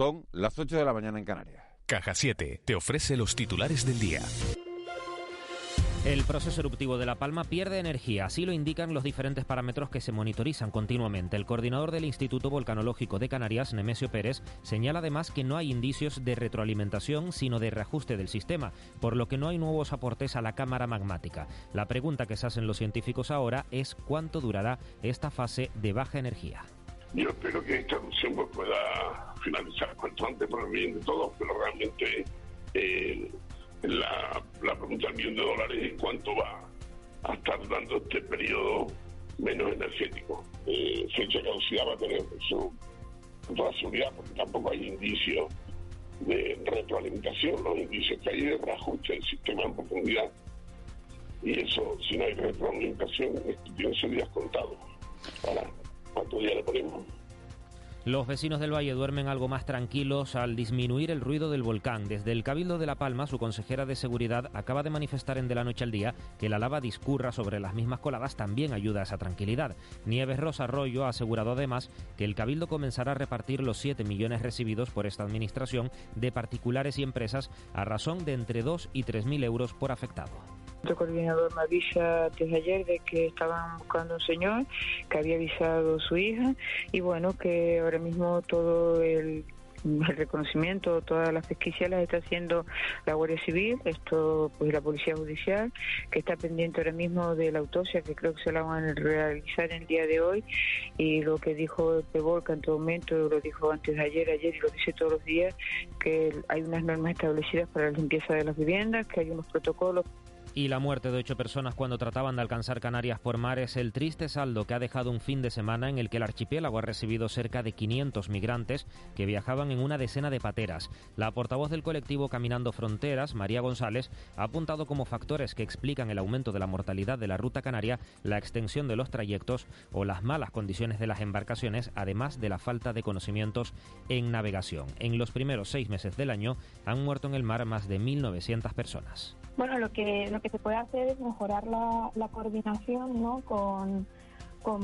Son las 8 de la mañana en Canarias. Caja 7 te ofrece los titulares del día. El proceso eruptivo de La Palma pierde energía, así lo indican los diferentes parámetros que se monitorizan continuamente. El coordinador del Instituto Volcanológico de Canarias, Nemesio Pérez, señala además que no hay indicios de retroalimentación, sino de reajuste del sistema, por lo que no hay nuevos aportes a la cámara magmática. La pregunta que se hacen los científicos ahora es cuánto durará esta fase de baja energía. Yo espero que esta erupción pues, pueda finalizar cuanto antes por el bien de todos, pero realmente eh, la, pregunta del millón de dólares es cuánto va a estar dando este periodo menos energético. Eh, fecha caducidad va a tener su seguridad porque tampoco hay indicios de retroalimentación, los indicios que hay de reajuste sistema en profundidad. Y eso, si no hay retroalimentación, tiene sus días contados. Ahora, Los vecinos del valle duermen algo más tranquilos al disminuir el ruido del volcán. Desde el Cabildo de La Palma, su consejera de seguridad acaba de manifestar en De la Noche al Día que la lava discurra sobre las mismas coladas también ayuda a esa tranquilidad. Nieves Rosa Arroyo ha asegurado además que el Cabildo comenzará a repartir los 7 millones recibidos por esta administración de particulares y empresas a razón de entre 2 y 3 mil euros por afectado. El coordinador me avisa desde ayer de que estaban buscando un señor que había avisado a su hija. Y bueno, que ahora mismo todo el reconocimiento, todas las pesquisas las está haciendo la Guardia Civil, esto pues la Policía Judicial, que está pendiente ahora mismo de la autopsia, que creo que se la van a realizar el día de hoy, y lo que dijo Pevolca en todo momento, lo dijo antes de ayer, ayer y lo dice todos los días, que hay unas normas establecidas para la limpieza de las viviendas, que hay unos protocolos y la muerte de ocho personas cuando trataban de alcanzar Canarias por mar es el triste saldo que ha dejado un fin de semana en el que el archipiélago ha recibido cerca de 500 migrantes que viajaban en una decena de pateras. La portavoz del colectivo Caminando Fronteras, María González, ha apuntado como factores que explican el aumento de la mortalidad de la ruta canaria la extensión de los trayectos o las malas condiciones de las embarcaciones, además de la falta de conocimientos en navegación. En los primeros seis meses del año han muerto en el mar más de 1.900 personas. Bueno, lo que, lo que se puede hacer es mejorar la, coordinación ¿no? con,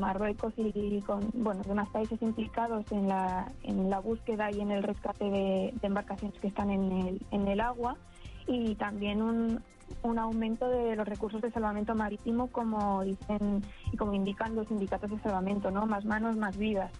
Marruecos y con bueno, demás países implicados en la, en la búsqueda y en el rescate de, embarcaciones que están en el, en el agua y también un, un aumento de los recursos de salvamento marítimo como dicen y como indican los sindicatos de salvamento, ¿no? Más manos, más vidas.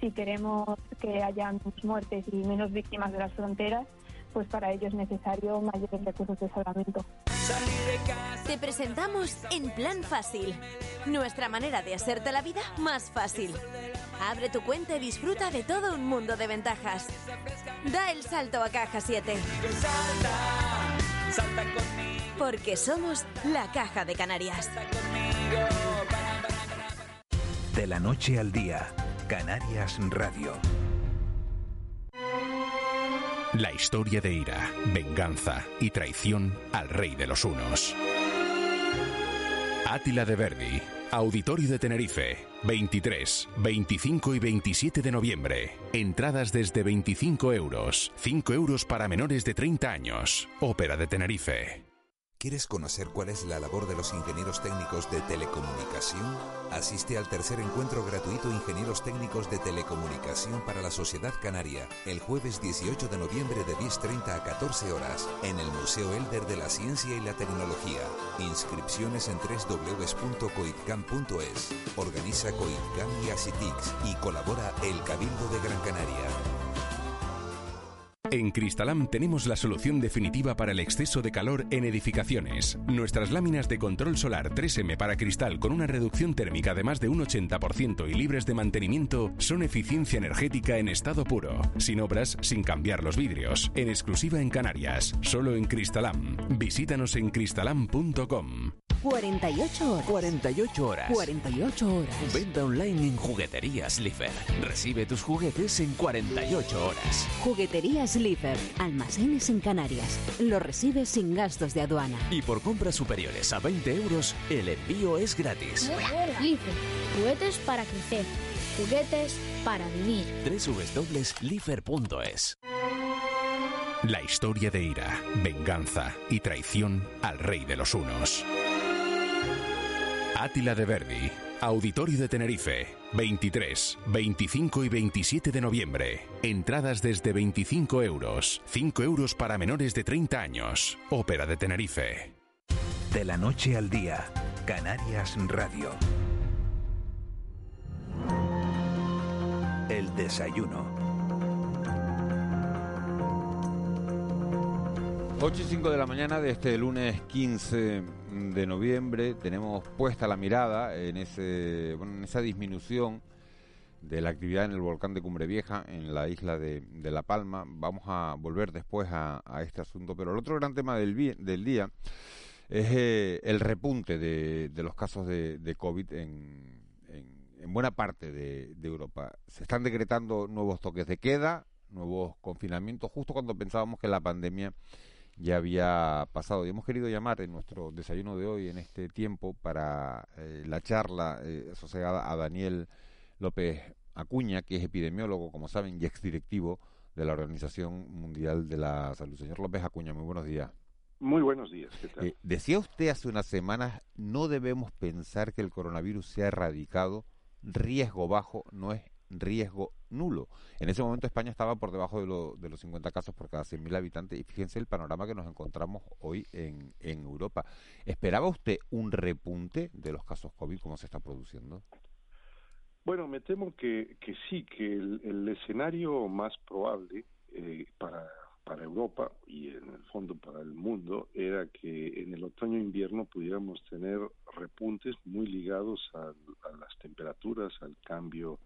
Si queremos que haya menos muertes y menos víctimas de las fronteras, pues para ello es necesario mayores recursos de salvamento. Te presentamos En Plan Fácil, nuestra manera de hacerte la vida más fácil. Abre tu cuenta y disfruta de todo un mundo de ventajas. Da el salto a Caja 7. Porque somos la Caja de Canarias. De la noche al día, Canarias Radio. La historia de ira, venganza y traición al rey de los unos. Átila de Verdi, Auditorio de Tenerife, 23, 25 y 27 de noviembre. Entradas desde 25 euros, 5 euros para menores de 30 años. Ópera de Tenerife. ¿Quieres conocer cuál es la labor de los ingenieros técnicos de telecomunicación? Asiste al tercer encuentro gratuito Ingenieros Técnicos de Telecomunicación para la Sociedad Canaria, el jueves 18 de noviembre de 10.30 a 14 horas, en el Museo Elder de la Ciencia y la Tecnología. Inscripciones en www.coitcam.es. Organiza Coitcam y Asitix y colabora el Cabildo de Gran Canaria. En Cristalam tenemos la solución definitiva para el exceso de calor en edificaciones. Nuestras láminas de control solar 3M para cristal con una reducción térmica de más de un 80% y libres de mantenimiento son eficiencia energética en estado puro, sin obras, sin cambiar los vidrios, en exclusiva en Canarias, solo en Cristalam. Visítanos en cristalam.com. 48 horas. 48 horas. 48 horas. Venta online en Jugueterías Lifer. Recibe tus juguetes en 48 horas. Jugueterías Lifer. Almacenes en Canarias. Lo recibes sin gastos de aduana. Y por compras superiores a 20 euros, el envío es gratis. Lifer. Juguetes para crecer. Juguetes para vivir. www.lifer.es La historia de ira, venganza y traición al rey de los unos. Átila de Verdi, Auditorio de Tenerife, 23, 25 y 27 de noviembre. Entradas desde 25 euros, 5 euros para menores de 30 años. Ópera de Tenerife. De la noche al día, Canarias Radio. El desayuno. 8 y 5 de la mañana de este lunes 15 de noviembre tenemos puesta la mirada en, ese, en esa disminución de la actividad en el volcán de Cumbre Vieja, en la isla de, La Palma. Vamos a volver después a, este asunto, pero el otro gran tema del, del día es eh, el repunte de, los casos de, COVID en, en, buena parte de Europa. Se están decretando nuevos toques de queda, nuevos confinamientos, justo cuando pensábamos que la pandemia ya había pasado. Y hemos querido llamar en nuestro desayuno de hoy, en este tiempo, para eh, la charla eh, asociada a Daniel López Acuña, que es epidemiólogo, como saben, y exdirectivo de la Organización Mundial de la Salud. Señor López Acuña, muy buenos días. Muy buenos días, ¿qué tal? Eh, decía usted hace unas semanas, no debemos pensar que el coronavirus se ha erradicado, riesgo bajo no es riesgo nulo. En ese momento España estaba por debajo de, de los 50 casos por cada 100.000 habitantes y fíjense el panorama que nos encontramos hoy en, en Europa. ¿Esperaba usted un repunte de los casos COVID como se está produciendo? Bueno, me temo que, que sí, que el, escenario más probable eh, para, para Europa y en el fondo para el mundo era que en el otoño-invierno pudiéramos tener repuntes muy ligados a, a las temperaturas, al cambio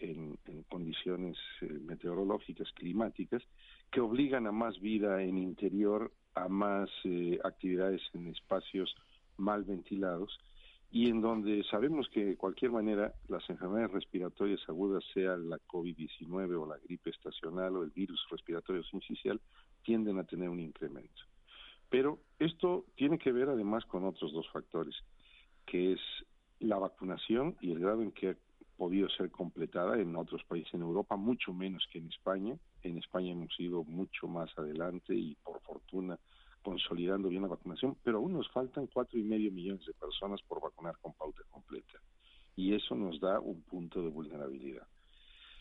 en, condiciones eh, meteorológicas, climáticas, que obligan a más vida en interior, a más eh, actividades en espacios mal ventilados y en donde sabemos que de cualquier manera las enfermedades respiratorias agudas, sea la COVID-19 o la gripe estacional o el virus respiratorio sincicial, tienden a tener un incremento. Pero esto tiene que ver además con otros dos factores, que es la vacunación y el grado en que podido ser completada en otros países en Europa, mucho menos que en España. En España hemos ido mucho más adelante y por fortuna consolidando bien la vacunación, pero aún nos faltan cuatro y medio millones de personas por vacunar con pauta completa y eso nos da un punto de vulnerabilidad.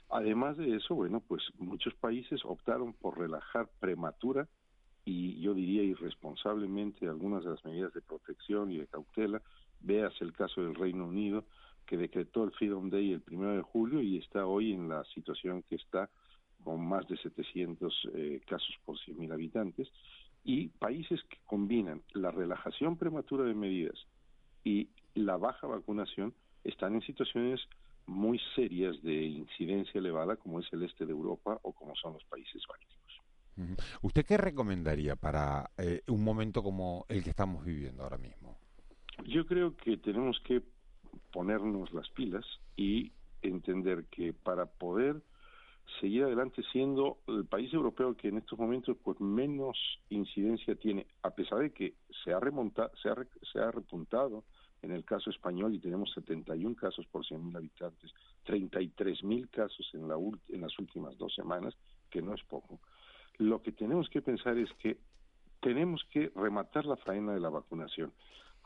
Además de eso, bueno, pues muchos países optaron por relajar prematura y yo diría irresponsablemente algunas de las medidas de protección y de cautela. Veas el caso del Reino Unido, que decretó el Freedom Day el primero de julio y está hoy en la situación que está con más de 700 eh, casos por 100.000 habitantes y países que combinan la relajación prematura de medidas y la baja vacunación están en situaciones muy serias de incidencia elevada como es el este de Europa o como son los países bálticos. ¿Usted qué recomendaría para eh, un momento como el que estamos viviendo ahora mismo? Yo creo que tenemos que ponernos las pilas y entender que para poder seguir adelante siendo el país europeo que en estos momentos pues menos incidencia tiene, a pesar de que se ha remontado, se ha, se ha repuntado en el caso español y tenemos 71 casos por 100.000 habitantes, 33.000 casos en, la, en las últimas dos semanas, que no es poco. Lo que tenemos que pensar es que tenemos que rematar la faena de la vacunación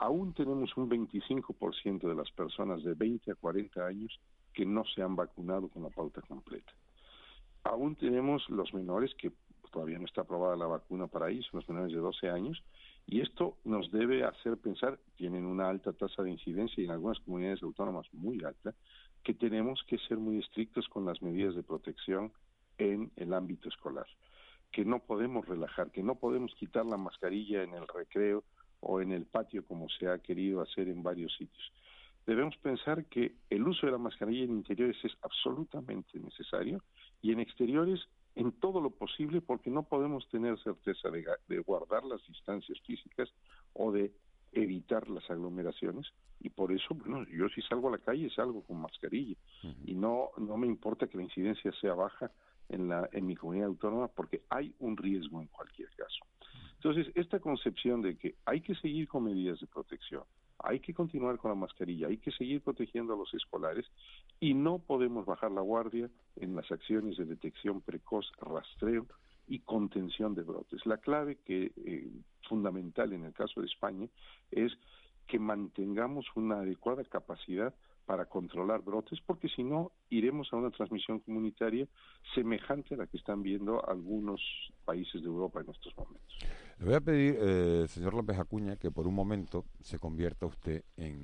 aún tenemos un 25% de las personas de 20 a 40 años que no se han vacunado con la pauta completa. Aún tenemos los menores que todavía no está aprobada la vacuna para ellos, los menores de 12 años, y esto nos debe hacer pensar, tienen una alta tasa de incidencia y en algunas comunidades autónomas muy alta, que tenemos que ser muy estrictos con las medidas de protección en el ámbito escolar, que no podemos relajar, que no podemos quitar la mascarilla en el recreo o en el patio como se ha querido hacer en varios sitios. Debemos pensar que el uso de la mascarilla en interiores es absolutamente necesario y en exteriores en todo lo posible porque no podemos tener certeza de, guardar las distancias físicas o de evitar las aglomeraciones. Y por eso bueno yo si salgo a la calle salgo con mascarilla. Y no no me importa que la incidencia sea baja en la en mi comunidad autónoma porque hay un riesgo en cualquier caso entonces, esta concepción de que hay que seguir con medidas de protección, hay que continuar con la mascarilla, hay que seguir protegiendo a los escolares y no podemos bajar la guardia en las acciones de detección precoz, rastreo y contención de brotes. La clave que eh, fundamental en el caso de España es que mantengamos una adecuada capacidad para controlar brotes, porque si no, iremos a una transmisión comunitaria semejante a la que están viendo algunos países de Europa en estos momentos. Le voy a pedir, eh, señor López Acuña, que por un momento se convierta usted en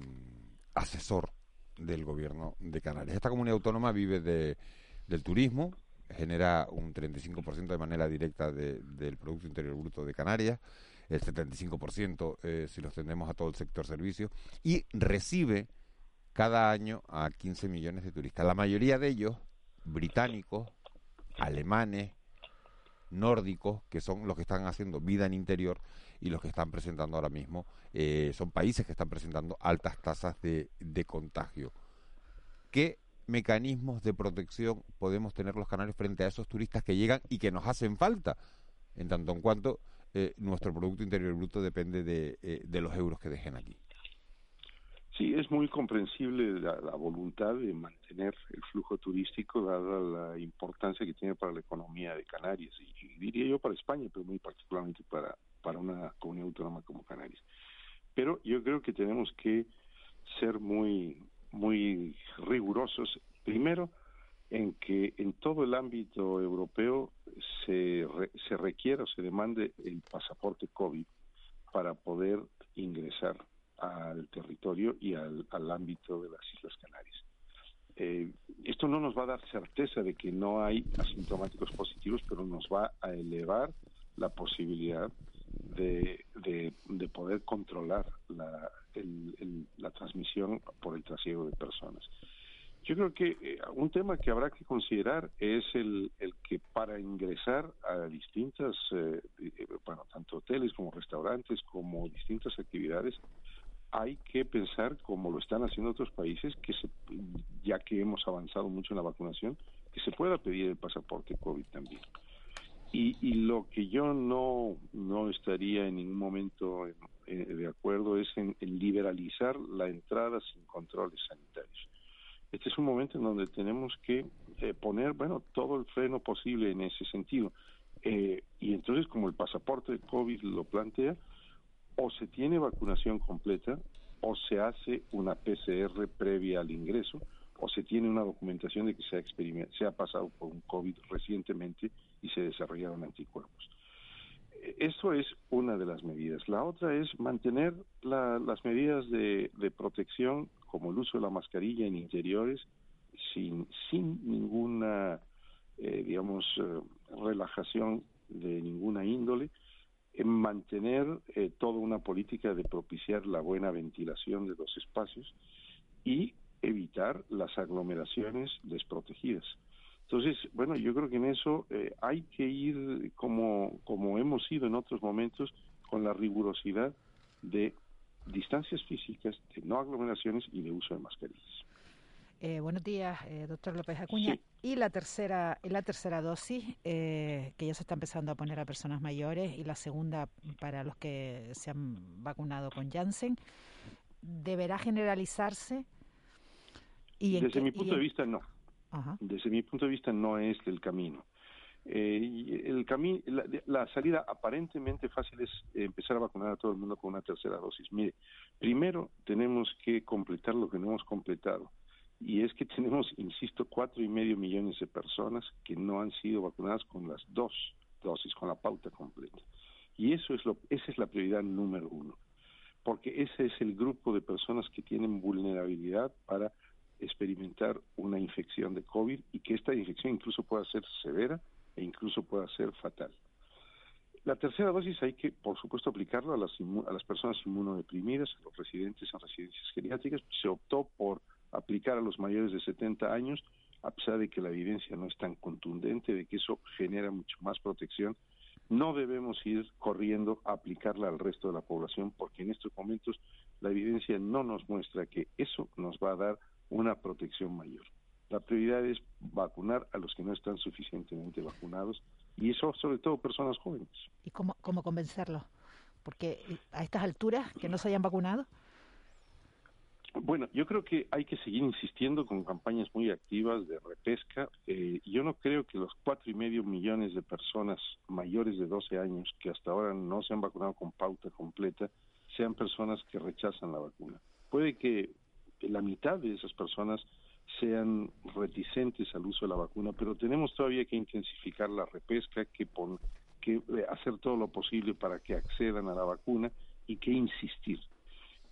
asesor del gobierno de Canarias. Esta comunidad autónoma vive de, del turismo, genera un 35% de manera directa del Producto Interior Bruto de Canarias, el 75% eh, si lo extendemos a todo el sector servicios, y recibe cada año a 15 millones de turistas. La mayoría de ellos británicos, alemanes, nórdicos, que son los que están haciendo vida en interior y los que están presentando ahora mismo, eh, son países que están presentando altas tasas de, de contagio. ¿Qué mecanismos de protección podemos tener los canarios frente a esos turistas que llegan y que nos hacen falta, en tanto en cuanto eh, nuestro Producto Interior Bruto depende de, eh, de los euros que dejen aquí? Sí, es muy comprensible la, voluntad de mantener el flujo turístico dada la importancia que tiene para la economía de Canarias y, diría yo para España, pero muy particularmente para, para una comunidad autónoma como Canarias. Pero yo creo que tenemos que ser muy, muy rigurosos, primero, en que en todo el ámbito europeo se, se requiera o se demande el pasaporte COVID para poder ingresar al territorio y al, ámbito de las Islas Canarias. Eh, esto no nos va a dar certeza de que no hay asintomáticos positivos, pero nos va a elevar la posibilidad de, de, poder controlar la, la transmisión por el trasiego de personas. Yo creo que eh, un tema que habrá que considerar es el, el que para ingresar a distintas, eh, bueno, tanto hoteles como restaurantes, como distintas actividades, hay que pensar, como lo están haciendo otros países, que se, ya que hemos avanzado mucho en la vacunación, que se pueda pedir el pasaporte COVID también. Y, y lo que yo no, no estaría en ningún momento de acuerdo es en, liberalizar la entrada sin controles sanitarios. Este es un momento en donde tenemos que eh, poner, bueno, todo el freno posible en ese sentido. Eh, y entonces, como el pasaporte COVID lo plantea, o se tiene vacunación completa o se hace una PCR previa al ingreso o se tiene una documentación de que se ha, se ha pasado por un COVID recientemente y se desarrollaron anticuerpos. Eso es una de las medidas. La otra es mantener las medidas de, protección, como el uso de la mascarilla en interiores, sin, sin ninguna, eh, digamos, eh, relajación de ninguna índole, en mantener eh, toda una política de propiciar la buena ventilación de los espacios y evitar las aglomeraciones desprotegidas. Entonces, bueno, yo creo que en eso eh, hay que ir como, como hemos ido en otros momentos con la rigurosidad de distancias físicas, de no aglomeraciones y de uso de mascarillas. Eh, buenos días, eh, doctor López Acuña. Y la tercera, la tercera dosis, eh, que ya se está empezando a poner a personas mayores, y la segunda para los que se han vacunado con Janssen, ¿deberá generalizarse? ¿Y Desde mi punto de vista, no. Desde mi punto de vista, no es el camino. el camino, la, la, salida aparentemente fácil es empezar a vacunar a todo el mundo con una tercera dosis. Mire, primero tenemos que completar lo que no hemos completado y es que tenemos, insisto, cuatro y medio millones de personas que no han sido vacunadas con las dos dosis, con la pauta completa. Y eso es lo, esa es la prioridad número uno, porque ese es el grupo de personas que tienen vulnerabilidad para experimentar una infección de COVID y que esta infección incluso pueda ser severa e incluso pueda ser fatal. La tercera dosis hay que, por supuesto, aplicarla a las, a las personas inmunodeprimidas, a los residentes en residencias geriátricas. Se optó por aplicar a los mayores de 70 años, a pesar de que la evidencia no es tan contundente, de que eso genera mucho más protección, no debemos ir corriendo a aplicarla al resto de la población porque en estos momentos la evidencia no nos muestra que eso nos va a dar una protección mayor. La prioridad es vacunar a los que no están suficientemente vacunados y eso sobre todo personas jóvenes. ¿Y cómo, cómo convencerlos? Porque a estas alturas que no se hayan vacunado. Bueno, yo creo que hay que seguir insistiendo con campañas muy activas de repesca. Eh, yo no creo que los cuatro y medio millones de personas mayores de 12 años que hasta ahora no se han vacunado con pauta completa sean personas que rechazan la vacuna. Puede que la mitad de esas personas sean reticentes al uso de la vacuna, pero tenemos todavía que intensificar la repesca, que, que eh, hacer todo lo posible para que accedan a la vacuna y que insistir.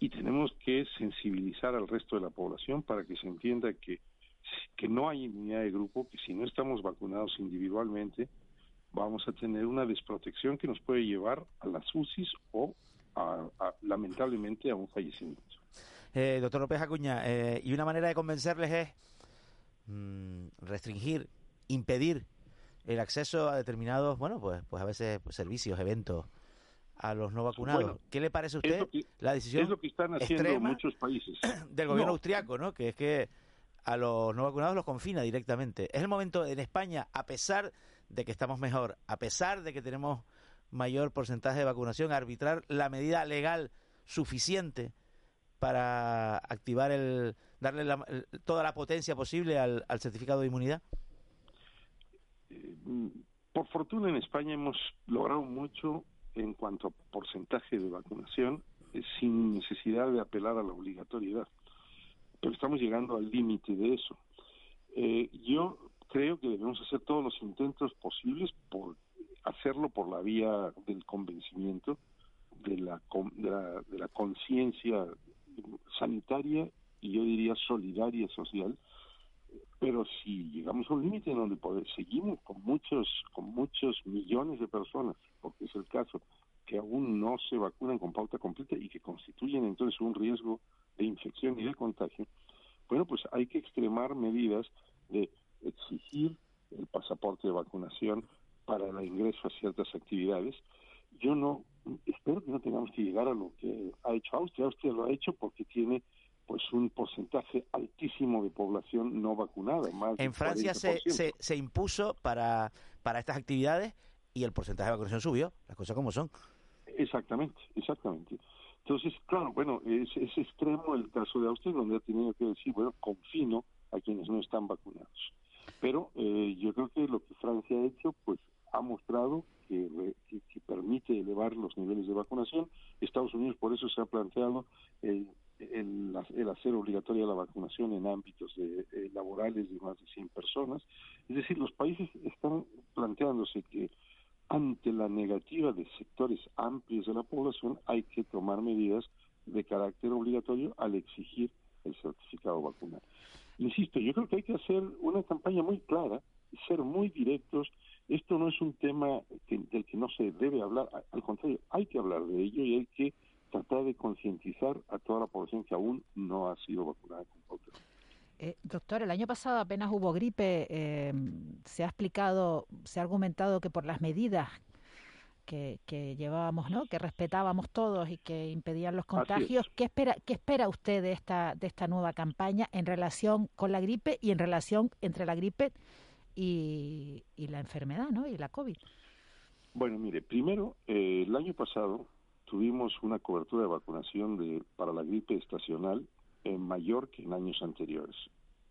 Y tenemos que sensibilizar al resto de la población para que se entienda que, que no hay inmunidad de grupo, que si no estamos vacunados individualmente, vamos a tener una desprotección que nos puede llevar a las UCIs o lamentablemente a un fallecimiento. Eh, doctor López Acuña, eh, y una manera de convencerles es mm, restringir, impedir el acceso a determinados, bueno, pues, pues a veces pues, servicios, eventos a los no vacunados. ¿Qué le parece a usted la decisión es lo que están haciendo muchos países del gobierno austriaco, ¿no? Que es que a los no vacunados los confina directamente. Es el momento en España, a pesar de que estamos mejor, a pesar de que tenemos mayor porcentaje de vacunación, arbitrar la medida legal suficiente para activar el, darle toda la potencia posible al, certificado de inmunidad? Eh, por fortuna en España hemos logrado mucho en cuanto a porcentaje de vacunación sin necesidad de apelar a la obligatoriedad. Pero estamos llegando al límite de eso. Eh, yo creo que debemos hacer todos los intentos posibles por hacerlo por la vía del convencimiento, de la, de la conciencia sanitaria y yo diría solidaria social pero si llegamos a un límite en donde seguimos con muchos con muchos millones de personas porque es el caso que aún no se vacunan con pauta completa y que constituyen entonces un riesgo de infección y de contagio bueno pues hay que extremar medidas de exigir el pasaporte de vacunación para el ingreso a ciertas actividades yo no espero que no tengamos que llegar a lo que ha hecho Austria. Austria lo ha hecho porque tiene pues un porcentaje altísimo de población no vacunada. Más en Francia se, se, impuso para, para estas actividades y el porcentaje de vacunación subió, las cosas como son. Exactamente, exactamente. Entonces, claro, bueno, es, es extremo el caso de Austria, donde ha tenido que decir, bueno, confino a quienes no están vacunados. Pero eh, yo creo que lo que Francia ha hecho, pues ha mostrado que, permite elevar los niveles de vacunación. Estados Unidos por eso se ha planteado el, hacer obligatoria la vacunación en ámbitos de, eh, laborales de más de 100 personas. Es decir, los países están planteándose que ante la negativa de sectores amplios de la población hay que tomar medidas de carácter obligatorio al exigir el certificado vacunal. Insisto, yo creo que hay que hacer una campaña muy clara, ser muy directos esto no es un tema del que no se debe hablar, al contrario, hay que hablar de ello y hay que tratar de concientizar a toda la población que aún no ha sido vacunada con eh, doctor, el año pasado apenas hubo gripe. Eh, se ha explicado, se ha argumentado que por las medidas que, llevábamos, ¿no? que respetábamos todos y que impedían los contagios. ¿Qué espera, ¿Qué espera usted de esta, de esta nueva campaña en relación con la gripe y en relación entre la gripe y, la enfermedad, ¿no? Y la COVID. Bueno, mire, primero, eh, el año pasado tuvimos una cobertura de vacunación de, para la gripe estacional mayor que en años anteriores,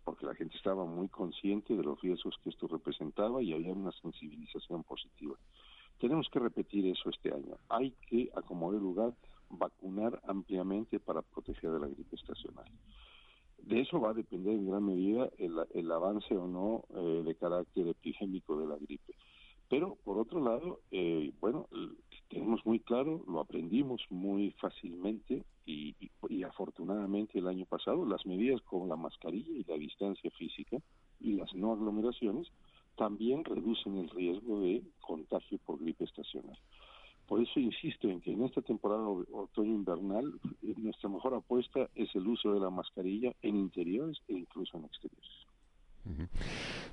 porque la gente estaba muy consciente de los riesgos que esto representaba y había una sensibilización positiva. Tenemos que repetir eso este año. Hay que, acomodar lugar, vacunar ampliamente para proteger de la gripe estacional de eso va a depender en gran medida el, avance o no eh, de carácter epidémico de la gripe. Pero, por otro lado, eh, bueno, tenemos muy claro, lo aprendimos muy fácilmente y, afortunadamente el año pasado, las medidas con la mascarilla y la distancia física y las no aglomeraciones también reducen el riesgo de contagio por gripe estacional. Por eso insisto en que en esta temporada otoño-invernal eh, nuestra mejor apuesta es el uso de la mascarilla en interiores e incluso en exteriores.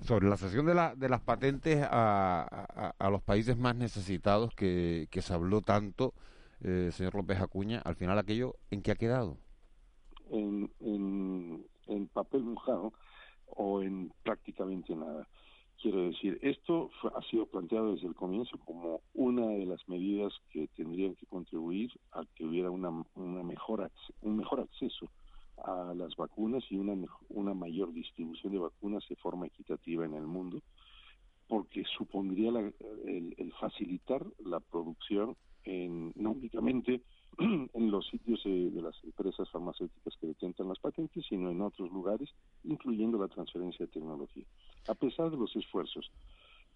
Sobre la sesión de, la, de las patentes a, a, los países más necesitados que, se habló tanto, eh, señor López Acuña, al final aquello, ¿en qué ha quedado? En, en, en papel mojado o en prácticamente nada. Quiero decir, esto ha sido planteado desde el comienzo como una de las medidas que tendrían que contribuir a que hubiera una, una mejor, un mejor acceso a las vacunas y una, una mayor distribución de vacunas de forma equitativa en el mundo, porque supondría el, el, facilitar la producción en, no únicamente en los sitios de las empresas farmacéuticas que detentan las patentes, sino en otros lugares, incluyendo la transferencia de tecnología. A pesar de los esfuerzos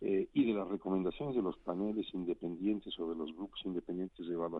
eh, y de las recomendaciones de los paneles independientes o de los grupos independientes de evaluación,